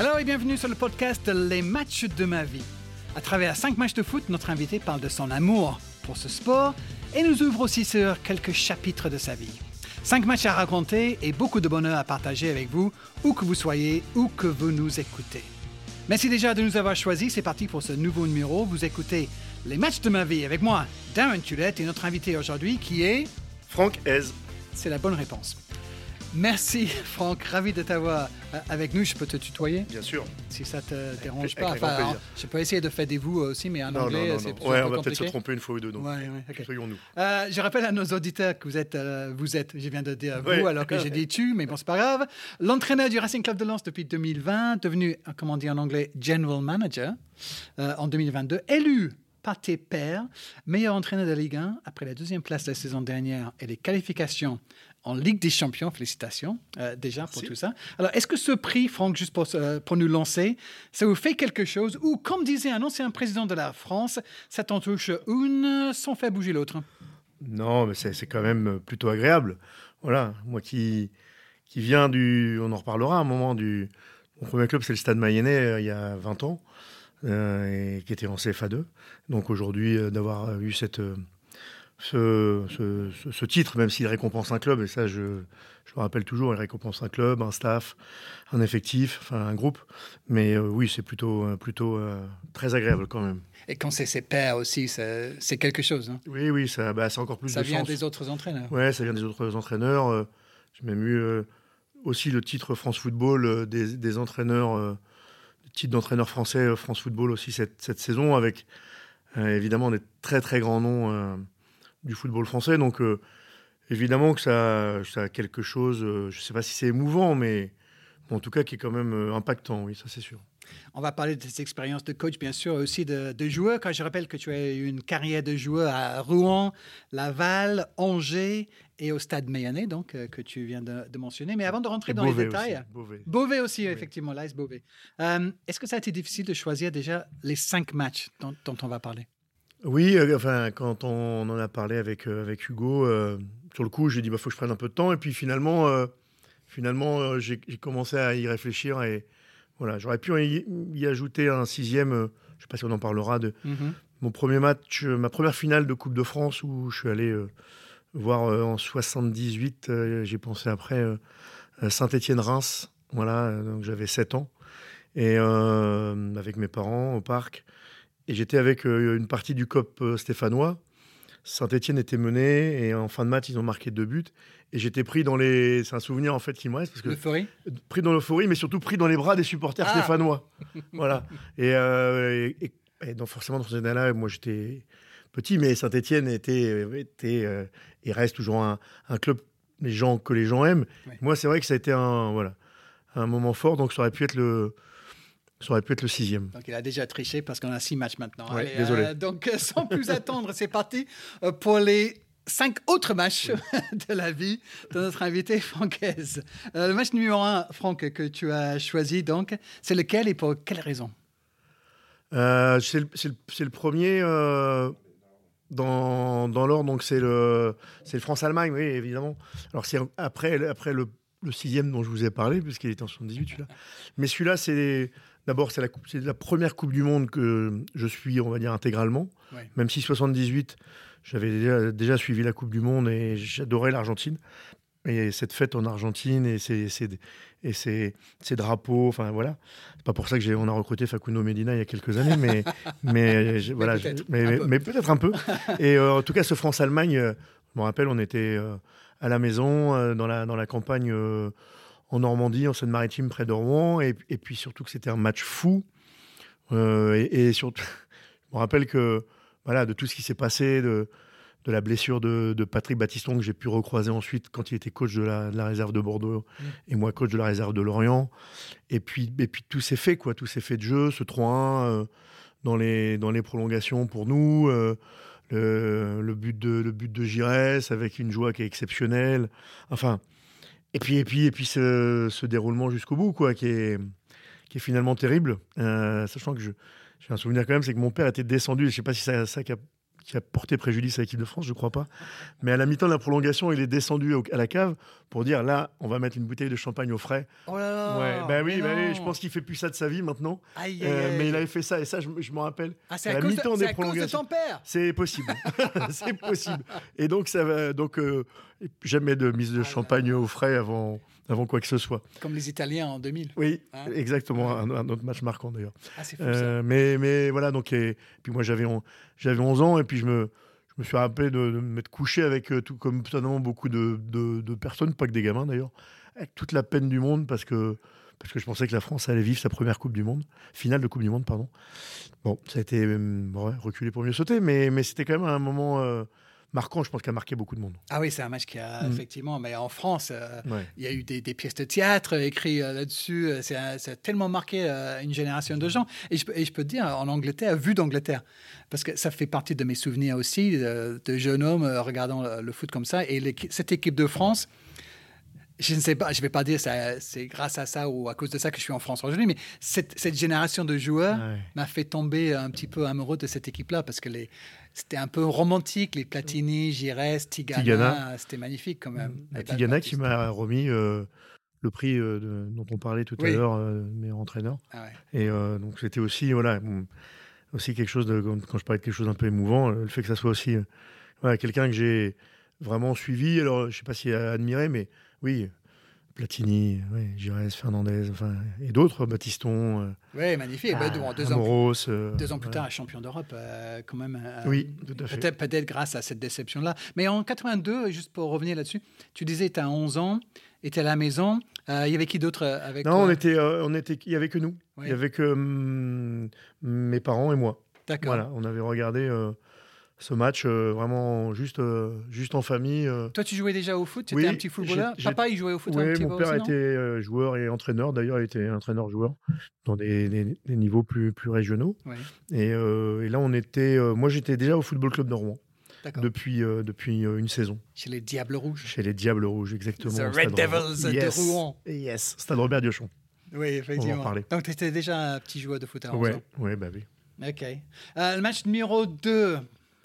Alors et bienvenue sur le podcast Les matchs de ma vie. À travers cinq matchs de foot, notre invité parle de son amour pour ce sport et nous ouvre aussi sur quelques chapitres de sa vie. Cinq matchs à raconter et beaucoup de bonheur à partager avec vous, où que vous soyez, où que vous nous écoutez. Merci déjà de nous avoir choisis. C'est parti pour ce nouveau numéro. Vous écoutez Les matchs de ma vie avec moi, Darren Tulette, et notre invité aujourd'hui qui est... Franck Hez. C'est la bonne réponse. Merci Franck, ravi de t'avoir euh, avec nous. Je peux te tutoyer Bien sûr. Si ça te dérange pas. je peux essayer de faire des vous aussi, mais en Non, anglais, c'est Ouais, un peu on va peut-être se tromper une fois ou deux, donc Ouais, soyons-nous. Euh, je rappelle à nos auditeurs que vous êtes, euh, vous êtes, je viens de dire vous alors que j'ai dit tu, mais bon, c'est pas grave. L'entraîneur du Racing Club de Lens depuis 2020, devenu, comment on dit en anglais, General Manager euh, en 2022, élu tes pairs, meilleur entraîneur de Ligue 1 après la deuxième place de la saison dernière et les qualifications en Ligue des Champions. Félicitations euh, déjà pour tout ça. Alors, est-ce que ce prix, Franck, juste pour, euh, pour nous lancer, ça vous fait quelque chose ou, comme disait un ancien président de la France, ça t'en touche une sans faire bouger l'autre? Non, mais c'est quand même plutôt agréable. Voilà, moi qui, qui viens du. On en reparlera un moment du. Mon premier club, c'est le Stade Mayennais euh, il y a 20 ans, et qui était en CFA2. Donc aujourd'hui, euh, d'avoir eu cette. euh, ce, ce- titre, même s'il récompense un club, et ça je, je le rappelle toujours, il récompense un club, un staff, un effectif, enfin un groupe. Mais euh, oui, c'est plutôt, euh, plutôt euh, très agréable quand même. Et quand c'est ses pairs aussi, c'est quelque chose. hein. Oui, oui, ça, bah, c'est encore plus Ça de vient des autres entraîneurs. Ouais, ça vient des autres entraîneurs. euh, J'ai même eu euh, aussi le titre France Football euh, des, des entraîneurs, euh, titre d'entraîneur français euh, France Football aussi cette, cette saison, avec euh, évidemment des très très grands noms euh, du football français. Donc évidemment que ça, ça a quelque chose, je ne sais pas si c'est émouvant, mais en tout cas qui est quand même impactant, oui, ça c'est sûr. On va parler de tes expériences de coach, bien sûr, aussi de, de joueur. Quand je rappelle que tu as eu une carrière de joueur à Rouen, Laval, Angers et au Stade Mayennais, donc, euh, que tu viens de, de mentionner. Mais avant de rentrer Et dans Beauvais les détails, aussi, Beauvais. Beauvais aussi, effectivement, l'AS Beauvais. Euh, Est-ce que ça a été difficile de choisir déjà les cinq matchs dont, dont on va parler? Oui, euh, enfin, quand on en a parlé avec, avec Hugo, sur le coup, j'ai dit, il bah, faut que je prenne un peu de temps. Et puis finalement, finalement j'ai j'ai commencé à y réfléchir. Et voilà, j'aurais pu y, y ajouter un sixième, euh, je ne sais pas si on en parlera, de Mhm. mon premier match, euh, ma première finale de Coupe de France où je suis allé euh, voir en 78, euh, j'ai pensé après, Saint-Étienne-Reims. Voilà, donc j'avais 7 ans. Et avec mes parents au parc. Et j'étais avec une partie du COP stéphanois. Saint-Etienne était mené et en fin de match, ils ont marqué deux buts. Et j'étais pris dans les. C'est un souvenir en fait qui me reste parce que L'euphorie pris dans l'euphorie, mais surtout pris dans les bras des supporters Ah. stéphanois. voilà. Et, euh, et, et donc forcément dans ces années-là, moi j'étais petit, mais Saint-Etienne était, était euh, et reste toujours un, un club les gens que les gens aiment. Ouais. Moi, c'est vrai que ça a été un voilà un moment fort, donc ça aurait pu être le ça aurait pu être le sixième. Donc, il a déjà triché parce qu'on a six matchs maintenant. Ouais, Allez, désolé. euh, donc, euh, sans plus attendre, c'est parti euh, pour les cinq autres matchs de la vie de notre invité Francaise. Euh, le match numéro un, Franck, que tu as choisi, donc, c'est lequel et pour quelle raison? Euh, c'est le, premier dans, dans l'ordre, donc c'est le, le France-Allemagne, oui, évidemment. Alors c'est après, après le, le sixième dont je vous ai parlé, puisqu'il était en 78, celui-là. Mais celui-là, c'est d'abord c'est la, première Coupe du Monde que je suis, on va dire, intégralement. Ouais. Même si 78, j'avais déjà, déjà suivi la Coupe du Monde et j'adorais l'Argentine. Et cette fête en Argentine et ces, ces- et ces, ces drapeaux, enfin voilà. C'est pas pour ça que j'ai, on a recruté Facundo Medina il y a quelques années, mais, voilà, peut-être, mais, un mais- peu. mais peut-être un peu. Et euh, en tout cas, ce France-Allemagne, euh, je me rappelle, on était euh, à la maison, euh, dans, la, dans la campagne en Normandie, en Seine-Maritime, près de Rouen, et, et puis surtout que c'était un match fou. Euh, et, et surtout, je me rappelle que, voilà, de tout ce qui s'est passé, de, de la blessure de, de Patrick Battiston que j'ai pu recroiser ensuite quand il était coach de la, de la réserve de Bordeaux Mm. et moi coach de la réserve de Lorient. Et puis, et puis tout s'est fait, quoi. Tout s'est fait de jeu, ce 3-1 euh, dans, les, dans les prolongations pour nous. euh, le, le but de, le but de Giresse avec une joie qui est exceptionnelle. Enfin, et puis, et puis, et puis ce, ce déroulement jusqu'au bout, quoi, qui est, qui est finalement terrible. Euh, sachant que je- j'ai un souvenir quand même, c'est que mon père était descendu. Je sais pas si ça, ça qui a qui a porté préjudice à l'équipe de France, je crois pas. Mais à la mi-temps de la prolongation, il est descendu à la cave pour dire là, on va mettre une bouteille de champagne au frais. Oh là là Ouais, bah oui, bah oui, je pense qu'il fait plus ça de sa vie maintenant. Aïe, aïe, Euh, mais il avait fait ça et ça, je, je m'en rappelle. Ah, c'est à à, la cause de, mi-temps c'est des à cause de prolongations. ton père C'est possible, c'est possible. Et donc ça va, donc euh, jamais de mise de Ah champagne au frais avant, avant quoi que ce soit. Comme les Italiens en 2000. Oui, Hein exactement, un, un autre match marquant d'ailleurs. Ah, c'est fou ça. Euh, mais, mais voilà, donc, et, puis moi j'avais j'avais 11 ans et puis je me, je me suis rappelé de, de m'être couché avec, euh, tout comme certainement beaucoup de, de, de personnes, pas que des gamins d'ailleurs, avec toute la peine du monde parce que, parce que je pensais que la France allait vivre sa première Coupe du Monde, finale de Coupe du Monde, pardon. Bon, ça a été euh, ouais, reculé pour mieux sauter, mais, mais c'était quand même un moment euh, marquant, je pense, qui a marqué beaucoup de monde. Ah oui, c'est un match qui a Mm. effectivement, mais en France, euh, Ouais. il y a eu des, des pièces de théâtre écrites euh, là-dessus. Euh, C'est un- ça a tellement marqué euh, une génération de gens. Et je, peux- et je peux te dire, en Angleterre, vu d'Angleterre, parce que ça fait partie de mes souvenirs aussi, euh, de jeune homme regardant le, le foot comme ça. Et cette équipe de France, je ne sais pas, je ne vais pas dire c'est grâce à ça ou à cause de ça que je suis en France aujourd'hui, mais cette, cette génération de joueurs Ouais. m'a fait tomber un petit peu amoureux de cette équipe-là parce que les, c'était un peu romantique, les Platini, Giresse, Tigana, Tigana. c'était magnifique quand même. Bah, Et Tigana qui m'a remis euh, le prix euh, de- dont on parlait tout à l'heure, euh, meilleur entraîneur. Ah ouais. Et euh, donc c'était aussi voilà bon, aussi quelque chose de quand je parlais de quelque chose d'un peu émouvant, le fait que ça soit aussi voilà, quelqu'un que j'ai vraiment suivi. Alors je sais pas si admiré, mais oui. Platini, oui, Giresse, Fernandez, enfin, et d'autres, Baptiston, euh, Ouais, magnifique. Bah, deux, ans, Amoros. euh, deux ans plus voilà. tard, champion d'Europe, euh, quand même. euh, Oui, tout à fait. Peut-être peut grâce à cette déception-là. Mais en 82, juste pour revenir là-dessus, tu disais tu as 11 ans, tu à la maison. Euh, Il y avait qui d'autre euh, avec Non, toi? on était, euh, on était, il y avait que nous. Oui. Il y avait que hum, mes parents et moi. D'accord. Voilà, on avait regardé euh, ce match euh, vraiment juste, euh, juste en famille. euh. Toi, tu jouais déjà au foot? Tu Oui, étais un petit footballeur? Papa, il jouait au foot un Oui, petit mon père était joueur et entraîneur. D'ailleurs, il était entraîneur-joueur dans des, des- des niveaux plus, plus régionaux. Et, et là, on était. moi, j'étais déjà au Football Club de Rouen d'accord. depuis, depuis une saison. Chez les Diables Rouges. Chez les Diables Rouges, exactement. The Red Devils de Yes. Rouen. Yes, Stade Robert Diochon. Oui, effectivement. parler. Donc, tu étais déjà un petit joueur de foot à 11 Ouais, ouais, bah oui. Ok. Le match numéro 2,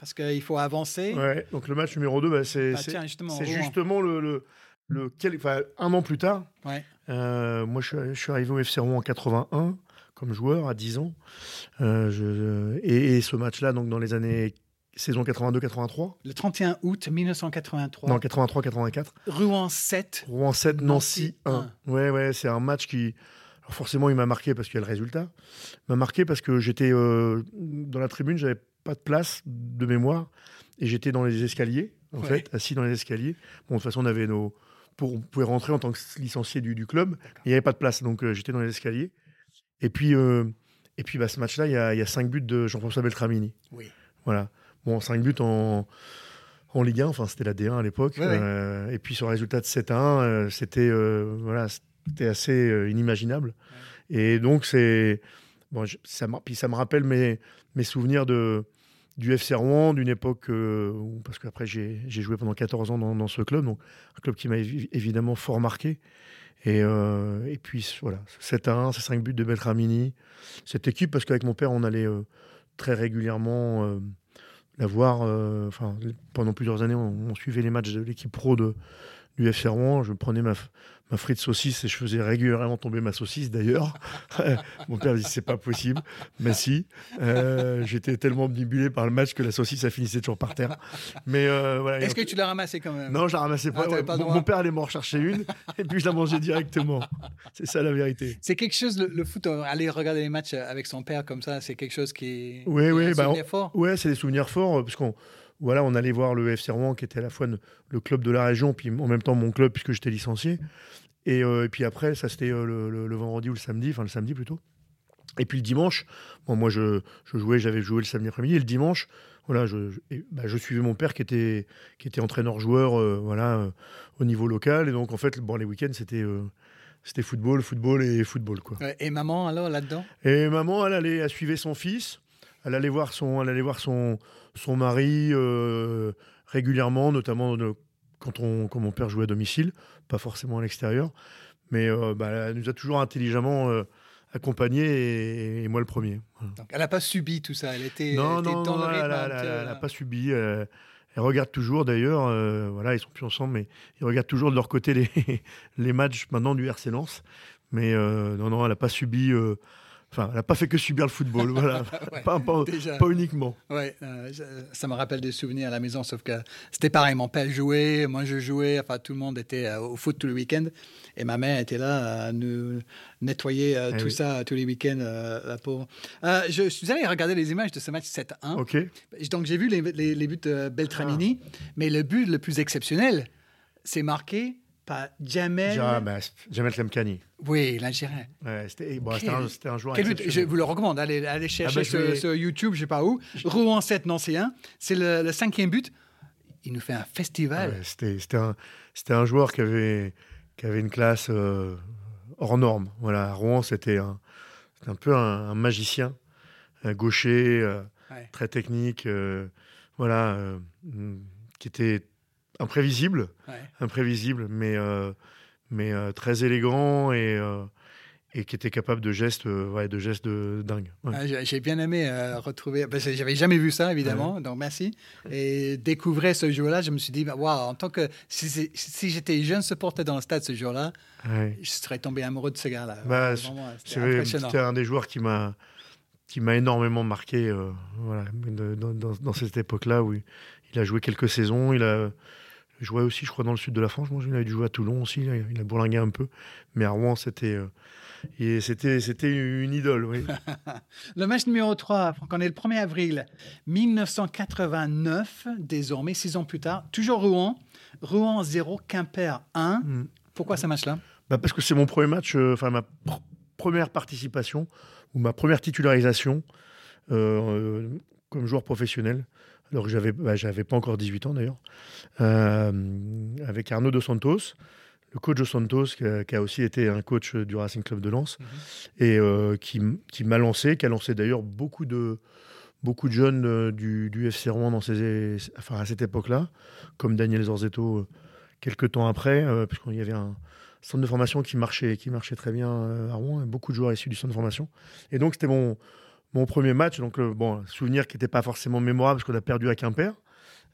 parce qu'il faut avancer. Ouais, donc le match numéro 2, bah, c'est Bah, justement, le, le, le quel- un an plus tard. Ouais. Euh, moi, je, suis- je suis arrivé au FC Rouen en 81 comme joueur à 10 ans. Euh, je- et, et ce match-là, donc dans les années saison 82-83, Le 31 août 1983. non 83-84, Rouen 7. Rouen 7, Nancy Nancy 1. Ouais, ouais, c'est un match qui, alors forcément, il m'a marqué parce qu'il y a le résultat. Il m'a marqué parce que j'étais euh, dans la tribune, j'avais pas de place de mémoire et j'étais dans les escaliers, en Ouais. fait, assis dans les escaliers. Bon, de toute façon, on avait nos, pour, on pouvait rentrer en tant que licencié du, du club. Il n'y avait pas de place, donc euh, j'étais dans les escaliers. Et puis, euh, et puis, bah, ce match-là, il y a, y a cinq buts de Jean-François Beltramini. Oui. Voilà. Bon, 5 buts en, en Ligue 1, enfin c'était la D1 à l'époque. Ouais, ouais. Euh, et puis sur le résultat de 7 à 1, euh, c'était voilà, assez inimaginable. Et donc c'est bon, ça, me- puis ça me rappelle mes, mes souvenirs de du FC Rouen, d'une époque euh, où, parce qu'après j'ai joué pendant 14 ans dans, ce club, donc un club qui m'a évi- évidemment fort marqué. Et, euh, puis voilà, 7 à 1, ces 5 buts de Beltramini. Cette équipe, parce qu'avec mon père, on allait euh, très régulièrement la voir. Enfin, pendant plusieurs années, on, on suivait les matchs de l'équipe pro de, du FC Rouen. Je prenais ma, ma frite saucisse et je faisais régulièrement tomber ma saucisse d'ailleurs. Mon père dit c'est pas possible, mais si. Euh, J'étais tellement omnibulé par le match que la saucisse ça finissait toujours par terre. Mais euh, voilà. Est-ce que tu l'as ramassé quand même? Non, je la ramassais pas. Ah, Ouais, pas mon, père allait m'en rechercher une et puis je la mangeais directement. C'est ça la vérité. C'est quelque chose, le, le foot, euh, aller regarder les matchs avec son père comme ça, c'est quelque chose qui Oui, oui, est un bah, fort? Ouais, c'est des souvenirs forts parce qu'on voilà, on allait voir le FC Rouen qui était à la fois le club de la région puis en même temps mon club puisque j'étais licencié. Et, euh, et puis après, ça c'était euh, le, le- le vendredi ou le samedi, enfin le samedi plutôt. Et puis le dimanche, bon, moi je, je jouais, j'avais joué le samedi après-midi et le dimanche, voilà, je, je, et, bah, je suivais mon père qui était qui était entraîneur-joueur, euh, voilà, euh, au niveau local. Et donc en fait, bon, les week-ends c'était c'était football, football et football quoi. Et maman, alors, là-dedans? Et maman, elle allait, elle suivait son fils. Elle allait voir son, elle allait voir son, son mari euh, régulièrement, notamment de- quand, on, quand mon père jouait à domicile, pas forcément à l'extérieur. Mais euh, bah, elle nous a toujours intelligemment euh, accompagné et, moi le premier. Donc elle n'a pas subi tout ça, elle était, non, non, dans non, elle n'a pas subi. elle regarde toujours d'ailleurs, voilà, ils sont plus ensemble, mais ils regardent toujours de leur côté les, les matchs maintenant du RC Lens. Mais non, non, elle n'a pas subi Enfin, elle n'a pas fait que subir le football, voilà. pas, uniquement. Ouais, euh, ça me rappelle des souvenirs à la maison, sauf que c'était pareil. Mon père jouait, moi je jouais, enfin tout le monde était euh, au foot tout le week-end. Et ma mère était là à nous nettoyer euh, eh tout ça tous les week-ends, la pauvre. je suis allé regarder les images de ce match 7-1. Ok. Donc j'ai vu les, les, buts de Beltramini, ah. mais le but le plus exceptionnel, c'est marqué pas Jamel. Jamel Lemkani. Oui, l'Algérien. Ouais, c'était bon, joueur. je vous le recommande. Allez, allez chercher ah sur, YouTube, je ne sais pas où. Rouen 7, Nancy 1. C'est le, cinquième but. Il nous fait un festival. Ouais, c'était un, un, joueur qui avait, qui avait une classe euh, hors norme. Voilà, Rouen, c'était un, un peu un, magicien, un gaucher, euh, très technique. Euh, voilà, qui était imprévisible, imprévisible, mais, euh, mais euh, très élégant et, euh, et qui était capable de gestes, ouais, de gestes de dingue. Ah, j'ai bien aimé retrouver, parce que j'avais jamais vu ça évidemment, donc merci. Et découvrir ce jour-là, je me suis dit, bah, waouh, en tant que si, si j'étais jeune supporter dans le stade ce jour-là, je serais tombé amoureux de ce gars-là. Bah, C'était un des joueurs qui m'a qui m'a énormément marqué voilà, dans, dans, cette époque-là où il a joué quelques saisons, il a jouait aussi, je crois, dans le sud de la France. Moi, il avait dû jouer à Toulon aussi. Il a bourlingué un peu. Mais à Rouen, c'était. Euh, c'était, c'était une idole, oui. le match numéro 3, on est le 1er avril 1989, désormais, six ans plus tard, toujours Rouen. Rouen 0, Quimper 1. Mm. Pourquoi ce match-là? Bah Parce que c'est mon premier match, euh, enfin ma première participation ou ma première titularisation euh, comme joueur professionnel alors que j'avais bah, pas encore 18 ans d'ailleurs, euh, avec Arnaud Dos Santos, le coach Dos Santos, qui a, aussi été un coach du Racing Club de Lens, mhm. et euh, qui, qui m'a lancé, qui a lancé d'ailleurs beaucoup de, beaucoup de jeunes euh, du, du, FC Rouen dans ces, enfin, à cette époque-là, comme Daniel Zorzetto quelques temps après, puisqu'il y avait un centre de formation qui marchait, qui marchait très bien à Rouen, et beaucoup de joueurs issus du centre de formation. Et donc c'était mon mon premier match. Donc, euh, bon, souvenir qui n'était pas forcément mémorable parce qu'on a perdu à Quimper.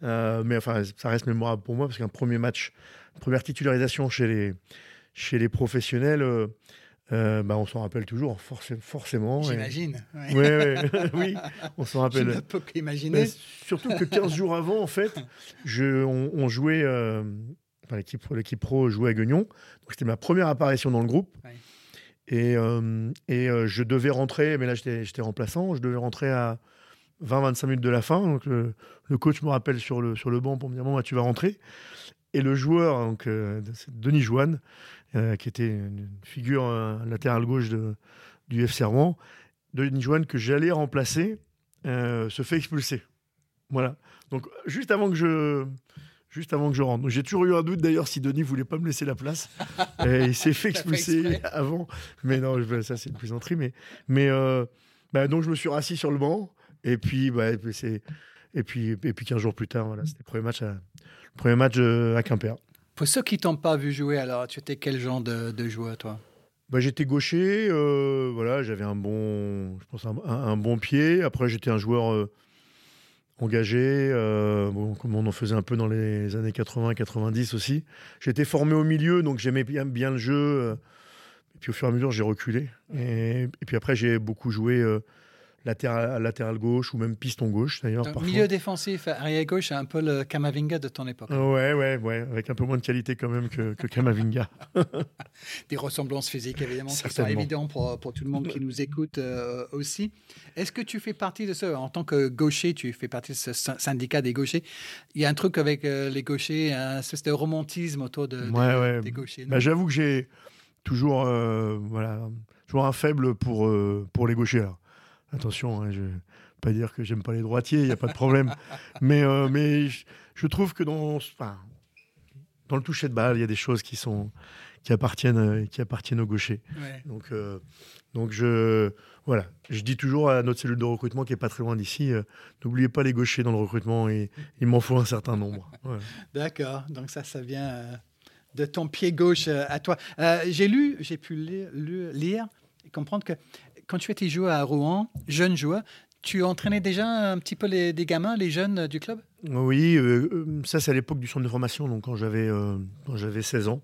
Euh, mais enfin, ça reste mémorable pour moi parce qu'un premier match, première titularisation chez les, chez les professionnels, euh, bah, on s'en rappelle toujours, forcément. J'imagine. oui, on s'en rappelle. Je ne peux qu'imaginer. surtout que 15 jours avant, en fait, je, on, jouait, enfin, l'équipe pro jouait à Guignon. Donc, c'était ma première apparition dans le groupe. Et, euh, euh, je devais rentrer, mais là j'étais remplaçant, je devais rentrer à 20-25 minutes de la fin. Donc le, coach me rappelle sur le, banc pour me dire Bon, bah, tu vas rentrer. Et le joueur, donc, euh, Denis Joanne, qui était une figure latérale gauche du FC Rouen, Denis Joanne, que j'allais remplacer, se fait expulser. Voilà. Donc, juste avant que je, juste avant que je rentre. J'ai toujours eu un doute d'ailleurs si Denis voulait pas me laisser la place. et il s'est fait expulser avant. Mais non, ça c'est une plaisanterie. Mais, mais euh, bah, donc je me suis rassis sur le banc. Et puis, bah, c'est, et puis, et puis 15 jours plus tard, voilà, c'était le premier match à, le premier match euh, à Quimper. Pour ceux qui t'ont pas vu jouer, alors tu étais quel genre de, de joueur toi? Bah, j'étais gaucher, euh, voilà, j'avais un bon, je pense un, bon pied. Après, j'étais un joueur engagé, euh, comme on en faisait un peu dans les années 80-90 aussi. J'étais formé au milieu, donc j'aimais bien, le jeu. Euh, et puis au fur et à mesure, j'ai reculé. Et, puis après, j'ai beaucoup joué euh, latéral, latéral gauche ou même piston gauche d'ailleurs. Milieu défensif, arrière gauche, un peu le Kamavinga de ton époque. ouais, ouais, ouais, avec un peu moins de qualité quand même que, que Kamavinga. Des ressemblances physiques évidemment qui sont évidentes pour, pour, tout le monde qui nous écoute euh, aussi. Est-ce que tu fais partie de ça En tant que gaucher, tu fais partie de ce syndicat des gauchers? Il y a un truc avec euh, les gauchers, un espèce de romantisme autour de, des gauchers. Bah, J'avoue que j'ai toujours, euh, voilà, toujours un faible pour, pour les gauchers. Attention, hein, je ne vais pas dire que j'aime pas les droitiers, il n'y a pas de problème. mais euh, mais je, trouve que dans, dans le toucher de balle, il y a des choses qui, sont, qui, appartiennent, euh, qui appartiennent aux gauchers. Donc, euh, donc je, voilà, je dis toujours à notre cellule de recrutement qui est pas très loin d'ici, n'oubliez pas les gauchers dans le recrutement, et, il m'en faut un certain nombre. D'accord, donc ça, ça vient de ton pied gauche à toi. j'ai lu, j'ai pu lire comprendre que quand tu étais joueur à Rouen, jeune joueur, tu entraînais déjà un petit peu les, des gamins, les jeunes du club? Oui, euh, euh, ça c'est à l'époque du centre de formation, donc quand j'avais euh, quand j'avais 16 ans,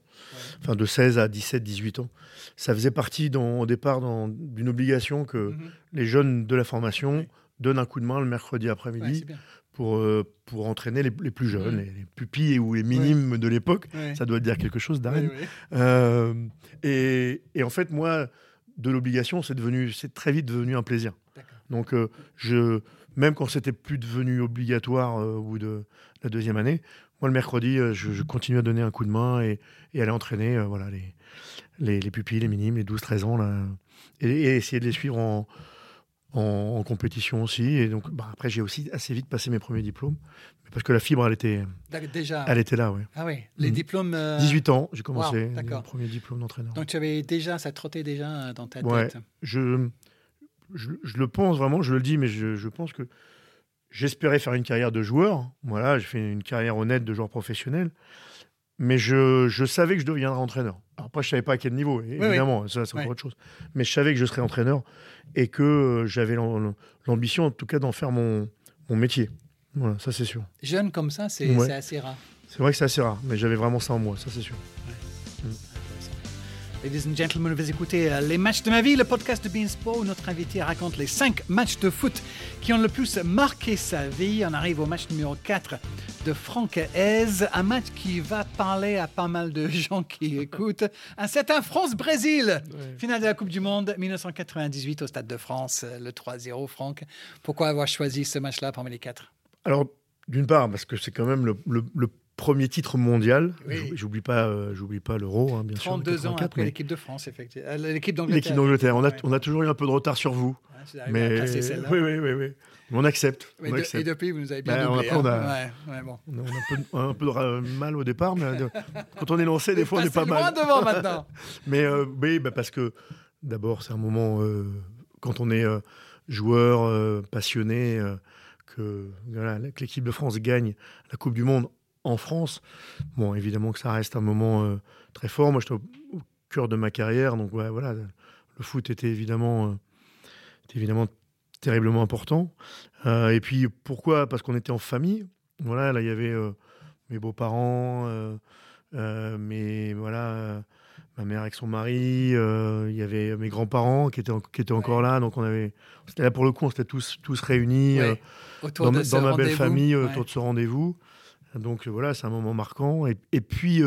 enfin de 16 à 17, 18 ans. Ça faisait partie dans- au départ d'une obligation que Mhm. les jeunes de la formation donnent un coup de main le mercredi après-midi pour, euh, pour entraîner les, les plus jeunes, les, les pupilles ou les minimes de l'époque. Ça doit dire quelque chose, Darren. Euh, et en fait, moi, de l'obligation, c'est devenu, c'est très vite devenu un plaisir. Donc, euh, je, même quand c'était plus devenu obligatoire euh, au bout de la deuxième année, moi, le mercredi, euh, je, je continue à donner un coup de main et, et aller entraîner voilà, les, les, les pupilles, les minimes, les 12-13 ans, là, et, et essayer de les suivre en, en, en compétition aussi. Et donc, bah, après, j'ai aussi assez vite passé mes premiers diplômes, parce que la fibre, elle était, Déjà. elle était là, ouais. Ah oui, les Mhm. diplômes. euh, 18 ans, j'ai commencé wow, d'accord. mon premier diplôme d'entraîneur. Donc tu avais déjà, ça trottait déjà euh, dans ta Ouais. tête. je, je, je le pense vraiment, je le dis, mais je, je pense que j'espérais faire une carrière de joueur. Voilà, j'ai fait une carrière honnête de joueur professionnel. Mais je, je savais que je deviendrais entraîneur. Alors après, je savais pas à quel niveau, évidemment, ça c'est Ouais. autre chose. Mais je savais que je serais entraîneur et que euh, j'avais l'am- l'ambition, en tout cas, d'en faire mon, mon métier. Voilà, ça c'est sûr. Jeune comme ça, c'est Ouais. assez rare. C'est vrai que c'est assez rare, mais j'avais vraiment ça en moi, ça c'est sûr. Ladies and gentlemen, vous écoutez euh, Les Matchs de ma vie, le podcast de Beansport où notre invité raconte les 5 matchs de foot qui ont le plus marqué sa vie. On arrive au match numéro 4 de Franck Hez, un match qui va parler à pas mal de gens qui écoutent. Un certain France-Brésil, finale de la Coupe du Monde 1998 au Stade de France, euh, le 3-0, Franck. Pourquoi avoir choisi ce match-là parmi les quatre? Alors, d'une part, parce que c'est quand même le, le- le premier titre mondial. Oui. J'oublie- pas, euh, j'oublie pas l'euro, hein, bien sûr. 32 ans 84, après mais l'équipe de France, effectivement. Euh, L'équipe d'Angleterre. L'équipe d'Angleterre. On a, Ouais. on a toujours eu un peu de retard sur vous. Ouais, Mais oui, oui, oui, oui. On accepte. On de- accepte. et depuis, vous nous avez bien Ben, on doublé. a- on a- hein. On a, un peu, de- mal au départ, mais euh, quand on est lancé, des fois, on est pas loin mal. devant maintenant. Mais euh, oui, bah, parce que d'abord, c'est un moment euh, quand on est euh, joueur passionné, que, voilà, l'équipe de France gagne la Coupe du Monde en France. Bon, évidemment que ça reste un moment très fort. Moi, j'étais au, au cœur de ma carrière, donc ouais, voilà, le foot était évidemment, était évidemment terriblement important. Euh, et puis pourquoi? Parce qu'on était en famille. Voilà, là, il y avait euh, mes beaux-parents, euh, mes voilà. ma mère avec son mari, il y avait mes grands-parents qui étaient, en- qui étaient encore là, donc on avait, c'était là pour le coup, on s'était tous, tous réunis Ouais. dans, ma- ce dans ma belle famille Ouais. autour de ce rendez-vous. Donc voilà, c'est un moment marquant. Et, et puis,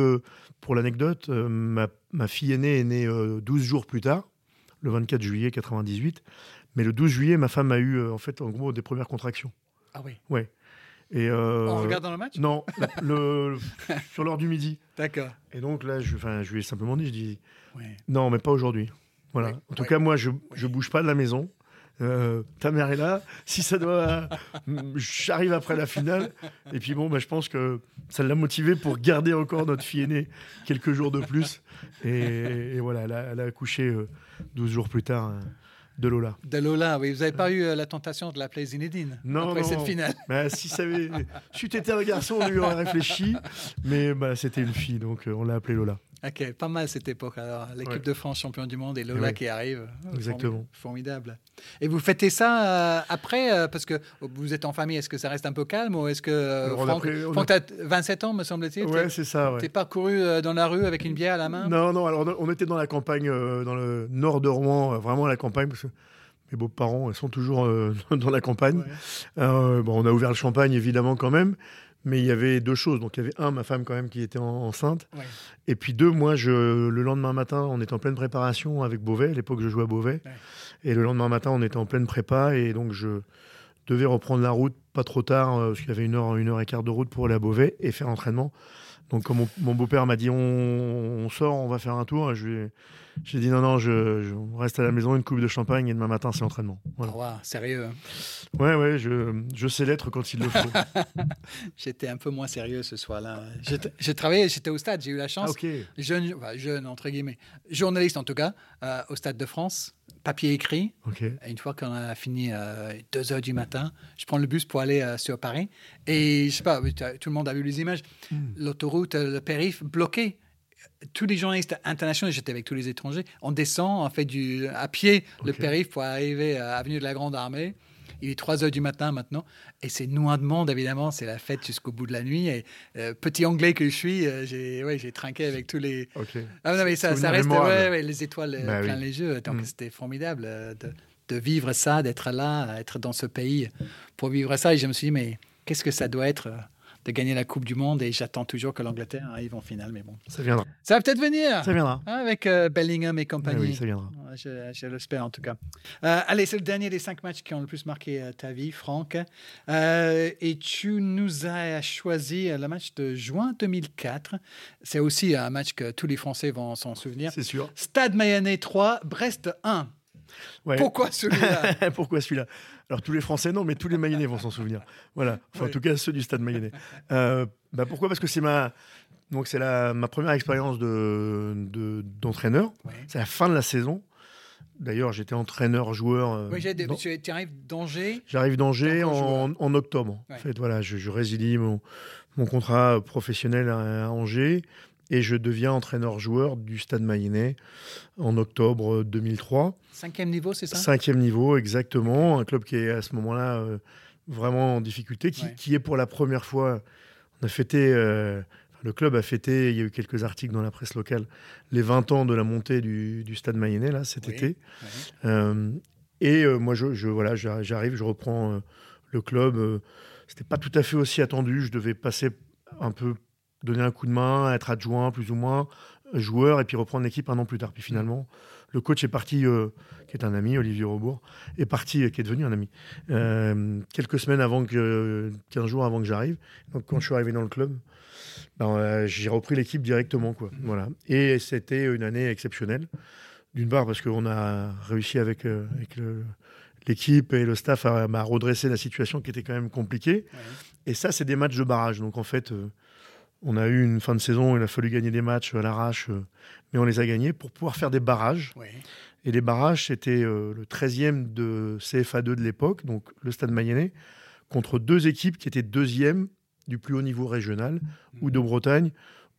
pour l'anecdote, ma, ma fille aînée est née euh, 12 jours plus tard, le 24 juillet 98. Mais le 12 juillet, ma femme a eu, euh, en fait, en gros, des premières contractions. Ah oui. Et, euh, En regardant le match? Non, le, sur l'heure du midi. D'accord. Et donc là, je, enfin, je lui ai simplement dit, je dis, Ouais. non, mais pas aujourd'hui. Voilà. Ouais, En tout ouais. cas, moi, je je bouge pas de la maison. Euh, ta mère est là. Si ça doit, j'arrive après la finale. Et puis bon, bah, je pense que ça l'a motivé pour garder encore notre fille aînée quelques jours de plus. Et, et voilà, elle a, elle a accouché euh, 12 jours plus tard de Lola. De Lola, oui. Vous n'avez pas eu euh, la tentation de l'appeler Zinedine Non, après non. cette finale? Bah, si ça avait, si tu étais un garçon, on lui aurait réfléchi. Mais bah, c'était une fille, donc euh, on l'a appelée Lola. Ok, pas mal cette époque alors. L'équipe Ouais. de France champion du monde et Lola Ouais. qui arrive. Exactement. formi- Formidable. Et vous fêtez ça euh, après euh, Parce que vous êtes en famille, est-ce que ça reste un peu calme ou est-ce que euh, a Franck, pris- a- t'as 27 ans, me semble-t-il Ouais, c'est ça. Ouais. T'es pas couru dans la rue avec une bière à la main Non, non, alors on était dans la campagne, dans le nord de Rouen, vraiment la campagne, parce que mes beaux-parents sont toujours dans la campagne. Bon, on a ouvert le champagne, évidemment, quand même, mais il y avait deux choses. Donc, il y avait un, ma femme, quand même, qui était en- enceinte, Ouais. et puis deux, moi, je, le lendemain matin, on était en pleine préparation avec Beauvais, à l'époque, je jouais à Beauvais, Ouais. et le lendemain matin, on était en pleine prépa, et donc, je devais reprendre la route pas trop tard, euh, parce qu'il y avait une heure, une heure et quart de route pour aller à Beauvais et faire l'entraînement. Donc, quand mon, mon beau-père m'a dit on, on sort, on va faire un tour, je lui ai- j'ai dit non, non, je, reste à la maison, une coupe de champagne et demain matin, c'est l'entraînement. Voilà. Ouais, sérieux. hein. Ouais, ouais, je, je sais l'être quand il le faut. J'étais un peu moins sérieux ce soir-là. J'ai travaillé, j'étais au stade, j'ai eu la chance. ah. Jeune, enfin, jeune, entre guillemets, journaliste en tout cas, euh, au Stade de France, papier écrit. Et une fois qu'on a fini euh, 2 heures du matin, je prends le bus pour aller euh, sur Paris. Et je sais pas, tout le monde a vu les images. Hmm. L'autoroute, euh, le périph' bloqué. Tous les journalistes internationaux, j'étais avec tous les étrangers, on descend, on fait du, à pied le périph' pour arriver à Avenue de la Grande Armée. Il est 3 heures du matin maintenant, et c'est noir de monde, évidemment, c'est la fête jusqu'au bout de la nuit. Et euh, petit anglais que je suis, euh, j'ai ouais, trinqué avec tous les. Ok. Ah non, mais ça, reste mémorable. ouais, ouais, les étoiles euh, Bah plein oui. les yeux. Donc Mm. c'était formidable de, de vivre ça, d'être là, être dans ce pays pour vivre ça. Et je me suis dit, mais qu'est-ce que ça doit être de gagner la Coupe du Monde Et j'attends toujours que l'Angleterre arrive en finale, mais bon. Ça viendra. Ça va peut-être venir Ça viendra. hein, avec euh, Bellingham et Ah compagnie. oui, ça viendra. Je, je l'espère en tout cas. Euh, allez, c'est le dernier des cinq matchs qui ont le plus marqué euh, ta vie, Franck. Et tu nous as choisi le match de juin 2004. C'est aussi un match que tous les Français vont s'en souvenir. C'est sûr. Stade Mayennais 3, Brest 1. Ouais. Pourquoi celui-là? Pourquoi celui-là? Alors tous les Français non, mais tous les Mayennais vont s'en souvenir. Voilà. Enfin, Oui. En tout cas ceux du Stade Mayennais. Euh, bah, pourquoi? Parce que c'est ma donc c'est la ma première expérience de de- d'entraîneur. C'est la fin de la saison. D'ailleurs j'étais entraîneur joueur. euh, Oui, dans- tu, arrives d'Angers. J'arrive d'Angers en, en octobre. Ouais. En fait, voilà, je, je résilie mon, mon contrat professionnel à, à Angers et je deviens entraîneur-joueur du Stade Mayennais en octobre 2003. Cinquième niveau, c'est ça? Cinquième niveau, exactement. Un club qui est à ce moment-là euh, vraiment en difficulté, qui, Ouais. qui est pour la première fois. On a fêté. euh, le club a fêté, il y a eu quelques articles dans la presse locale, les 20 ans de la montée du, du Stade Mayennais, là, cet Oui. été. Oui. Euh, et euh, moi, je, je- voilà, j'a- j'arrive, je reprends euh, le club. euh, C'était pas tout à fait aussi attendu. Je devais passer un peu, donner un coup de main, être adjoint plus ou moins, joueur, et puis reprendre l'équipe un an plus tard. Puis finalement, le coach est parti, euh, qui est un ami, Olivier Rebourg, est parti, euh, qui est devenu un ami, euh, quelques semaines avant que, 15 jours avant que j'arrive. Donc quand je suis arrivé dans le club, ben, j'ai repris l'équipe directement, quoi. Voilà. Et c'était une année exceptionnelle. D'une part parce qu'on a réussi avec, avec le- l'équipe et le staff à, à redresser la situation qui était quand même compliquée. Ouais. Et ça, c'est des matchs de barrage. Donc en fait, on a eu une fin de saison, il a fallu gagner des matchs à l'arrache, euh, mais on les a gagnés pour pouvoir faire des barrages. Oui. Et les barrages, c'était euh, le 13e de CFA2 de l'époque, donc le Stade Mayennais, contre deux équipes qui étaient deuxièmes du plus haut niveau régional, ou de Bretagne,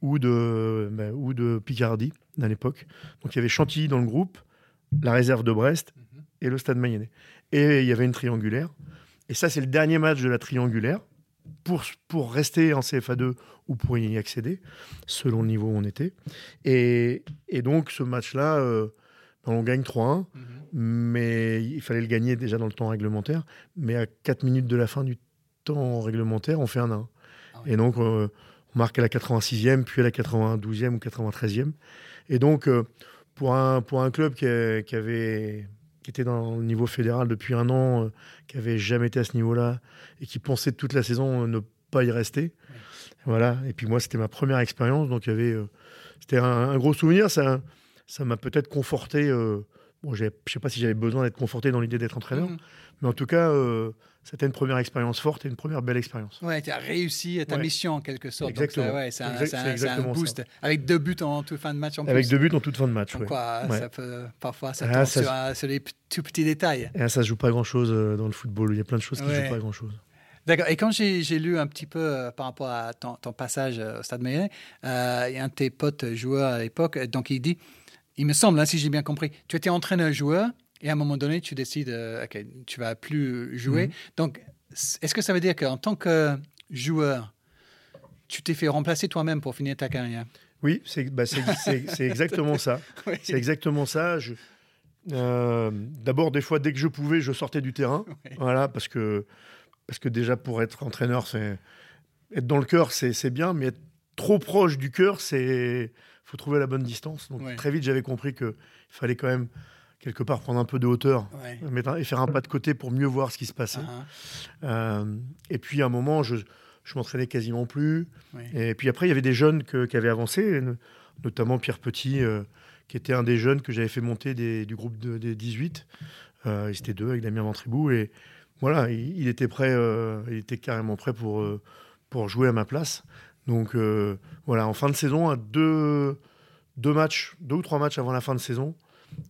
ou de, ben, ou de Picardie à l'époque. Donc il y avait Chantilly dans le groupe, la réserve de Brest Mhm. et le Stade Mayennais. Et il y avait une triangulaire. Et ça, c'est le dernier match de la triangulaire pour, pour rester en CFA2 ou pour y accéder, selon le niveau où on était. Et, et donc, ce match-là, euh, ben, on gagne 3-1, Mhm. mais il fallait le gagner déjà dans le temps réglementaire. Mais à 4 minutes de la fin du temps réglementaire, on fait un 1. Ah ouais. Et donc, euh, on marque à la 86e, puis à la 92e ou 93e. Et donc, euh, pour, un, pour un club qui, a- qui avait, qui était dans le niveau fédéral depuis un an, euh, qui avait jamais été à ce niveau-là, et qui pensait toute la saison euh, ne pas y rester. Voilà. Et puis moi, c'était ma première expérience, donc il y avait, euh, c'était un, un gros souvenir. Ça, ça m'a peut-être conforté. Euh, bon, je sais pas si j'avais besoin d'être conforté dans l'idée d'être entraîneur, Mhm. mais en tout cas, euh, c'était une première expérience forte et une première belle expérience. Ouais, tu as réussi ta Ouais. mission en quelque sorte. Exactement. ça, ouais, c'est un, Exact- c'est un- boost. ça. Avec deux buts en toute fin de match en Avec plus. deux buts en toute fin de match. Comme ouais. ça peut, parfois, ça Ah, ça- sur, un- sur les tout petits détails. Et ça se joue pas grand chose dans le football. Il y a plein de choses qui ne jouent pas grand chose. D'accord. Et quand j'ai lu un petit peu euh, par rapport à ton, ton passage euh, au Stade euh, il y a un de tes potes joueurs à l'époque, euh, donc il dit, il me semble, hein, si j'ai bien compris, tu étais entraîneur-joueur et à un moment donné, tu décides, euh, ok, tu vas plus jouer. Mhm. Donc, est-ce que ça veut dire qu'en tant que joueur, tu t'es fait remplacer toi-même pour finir ta carrière? Oui, c'est bah, c'est- c'est- exactement ça. Oui. C'est exactement ça. Je- euh, D'abord, des fois, dès que je pouvais, je sortais du terrain. Oui. Voilà, parce que, parce que déjà, pour être entraîneur, c'est être dans le cœur, c'est c'est bien, mais être trop proche du cœur, c'est faut trouver la bonne distance. Donc Ouais. très vite, j'avais compris qu'il fallait quand même quelque part prendre un peu de hauteur Ouais. un- et faire un pas de côté pour mieux voir ce qui se passait. Ah, Euh, et puis à un moment, je, je m'entraînais quasiment plus. ah, ouais. Et puis après, il y avait des jeunes que- qui avaient avancé, no- notamment Pierre Petit, euh, qui était un des jeunes que j'avais fait monter des- du groupe de- des 18. Euh, ils étaient deux avec Damien Ventribou. Et voilà, il, il était prêt, euh, il était carrément prêt pour, pour jouer à ma place. Donc euh, voilà, en fin de saison, à deux, deux matchs, deux ou trois matchs avant la fin de saison,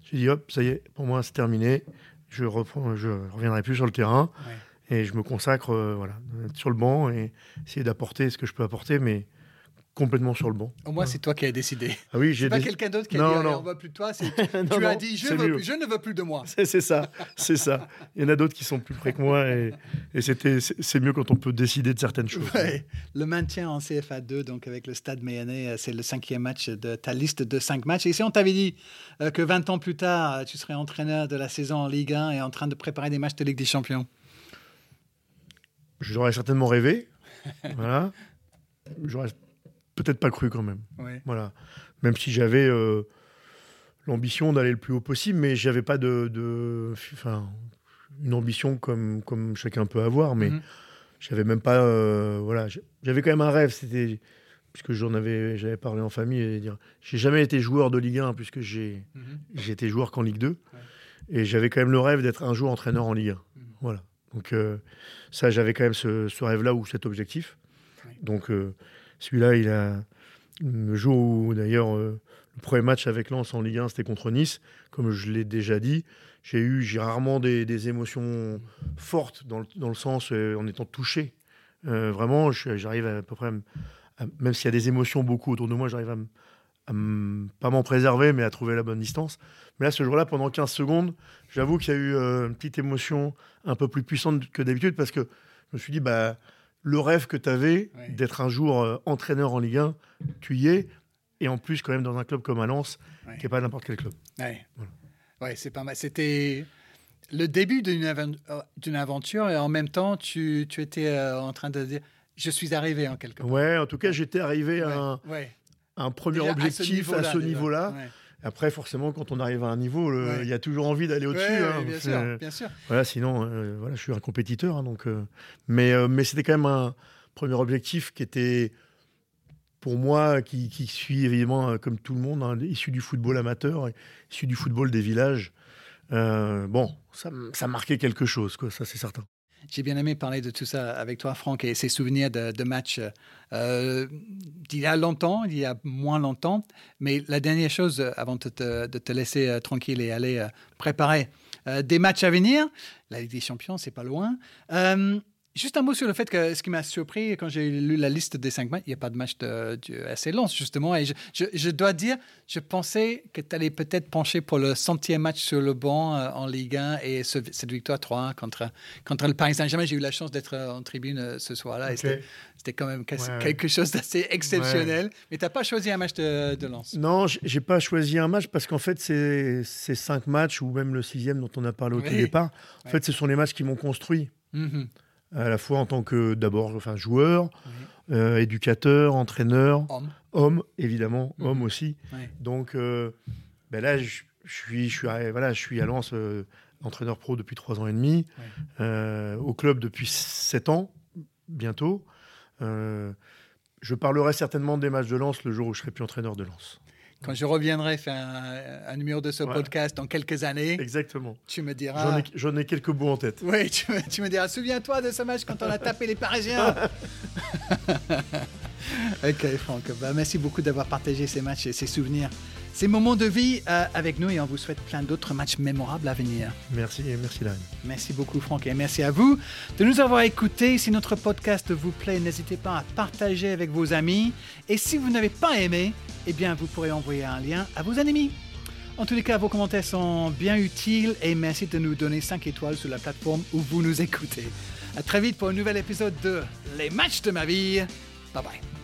j'ai dit hop, ça y est, pour moi c'est terminé. Je reprends, je reviendrai plus sur le terrain et je me consacre, euh, voilà, sur le banc et essayer d'apporter ce que je peux apporter, mais complètement sur le banc. Au moins, c'est toi qui as décidé. Ah oui, j'ai pas quelqu'un d'autre qui a Non, dit Allez, non. on va plus de toi. Non, tu as dit je, veux ne veux plus de moi. C'est ça, c'est ça. Il y en a d'autres qui sont plus près que moi et, et c'était, c'est mieux quand on peut décider de certaines choses. Ouais. Le maintien en CFA 2, donc avec le Stade Mayennais, euh, c'est le cinquième match de ta liste de cinq matchs. Et si on t'avait dit euh, que 20 ans plus tard, euh, tu serais entraîneur de la saison en Ligue 1 et en train de préparer des matchs de Ligue des Champions? J'aurais certainement rêvé, voilà. J'aurais peut-être pas cru quand même. Ouais. Voilà. Même si j'avais euh, l'ambition d'aller le plus haut possible, mais j'avais pas de, de- enfin, une ambition comme, comme chacun peut avoir, mais Mhm. j'avais même pas, euh, voilà, j'avais quand même un rêve, c'était puisque j'en avais, j'avais parlé en famille et dire, j'ai jamais été joueur de Ligue 1 puisque j'ai, j'ai été joueur qu'en Ligue 2, et j'avais quand même le rêve d'être un jour entraîneur en Ligue 1. Mhm. Voilà. Donc euh, ça, j'avais quand même ce, ce rêve-là ou cet objectif. Donc euh, celui-là, il a le jour où d'ailleurs euh, le premier match avec Lens en Ligue 1, c'était contre Nice. Comme je l'ai déjà dit, j'ai eu rarement des, des émotions fortes dans le, dans le sens euh, en étant touché. Euh, vraiment, j'arrive à, peu près, même s'il y a des émotions beaucoup autour de moi, j'arrive à, pas m'en préserver, mais à trouver la bonne distance. Mais là, ce jour-là, pendant 15 secondes, j'avoue qu'il y a eu une petite émotion un peu plus puissante que d'habitude parce que je me suis dit, bah, le rêve que tu avais Ouais. d'être un jour euh, entraîneur en Ligue 1, tu y es. Et en plus, quand même, dans un club comme à Lens, Ouais. qui n'est pas n'importe quel club. Ouais, Voilà. c'est pas mal. C'était le début d'une aven- euh, d'une aventure et en même temps, tu, tu étais euh, en train de dire je suis arrivé en quelque part. Ouais, en tout cas, j'étais arrivé à un, premier Déjà, objectif à ce niveau-là. Après, forcément, quand on arrive à un niveau, il Ouais. y a toujours envie d'aller au-dessus. Ouais, hein. bien sûr, bien sûr. Voilà, sinon, euh, voilà, je suis un compétiteur. hein, donc, euh, mais euh, mais c'était quand même un premier objectif qui était, pour moi, qui, qui suis évidemment, comme tout le monde, hein, issu du football amateur, issu du football des villages. Bon, ça, ça marquait quelque chose, quoi, ça c'est certain. J'ai bien aimé parler de tout ça avec toi, Franck, et ces souvenirs de, matchs euh, d'il y a longtemps, il y a moins longtemps. Mais la dernière chose, euh, avant de te, laisser euh, tranquille et aller euh, préparer des matchs à venir, la Ligue des Champions, c'est pas loin. Juste un mot sur le fait que ce qui m'a surpris quand j'ai lu la liste des cinq matchs, il n'y a pas de match de, AC Lens, justement. Et je, je- je dois dire, je pensais que tu allais peut-être pencher pour le centième match sur le banc euh, en Ligue 1 et ce- cette victoire 3-1 contre, contre le Paris Saint-Germain. J'ai eu la chance d'être euh, en tribune euh, ce soir-là. et Ok. c'était- quand même Ouais. quelque chose d'assez exceptionnel. Mais tu n'as pas choisi un match de, de Lens? Non, j'ai pas choisi un match parce qu'en fait, ces, ces cinq matchs, ou même le sixième dont on a parlé au tout départ, en Ouais. fait, ce sont les matchs qui m'ont construit. Mhm. À la fois en tant que d'abord enfin joueur, Oui. euh, éducateur, entraîneur, Homme. homme évidemment, Mhm. homme aussi. Donc euh, ben là je, suis je suis à, voilà je suis à Lens euh, entraîneur pro depuis trois ans et demi, au club depuis sept ans bientôt. Je parlerai certainement des matchs de Lens le jour où je serai plus entraîneur de Lens. Quand je reviendrai faire un, un numéro de ce Voilà. podcast dans quelques années, Exactement. tu me J'en diras. ai, j'en ai quelques bouts en tête. Oui, tu me, tu me diras, souviens-toi de ce match quand on a tapé les Parisiens. ok, Franck. Bah, merci beaucoup d'avoir partagé ces matchs et ces souvenirs, ces moments de vie euh, avec nous et on vous souhaite plein d'autres matchs mémorables à venir. Merci, merci Larry. Merci beaucoup, Franck, et merci à vous de nous avoir écoutés. Si notre podcast vous plaît, n'hésitez pas à partager avec vos amis. Et si vous n'avez pas aimé, eh bien, vous pourrez envoyer un lien à vos ennemis. En tous les cas, vos commentaires sont bien utiles et merci de nous donner 5 étoiles sur la plateforme où vous nous écoutez. À très vite pour un nouvel épisode de Les matchs de ma vie. Bye bye.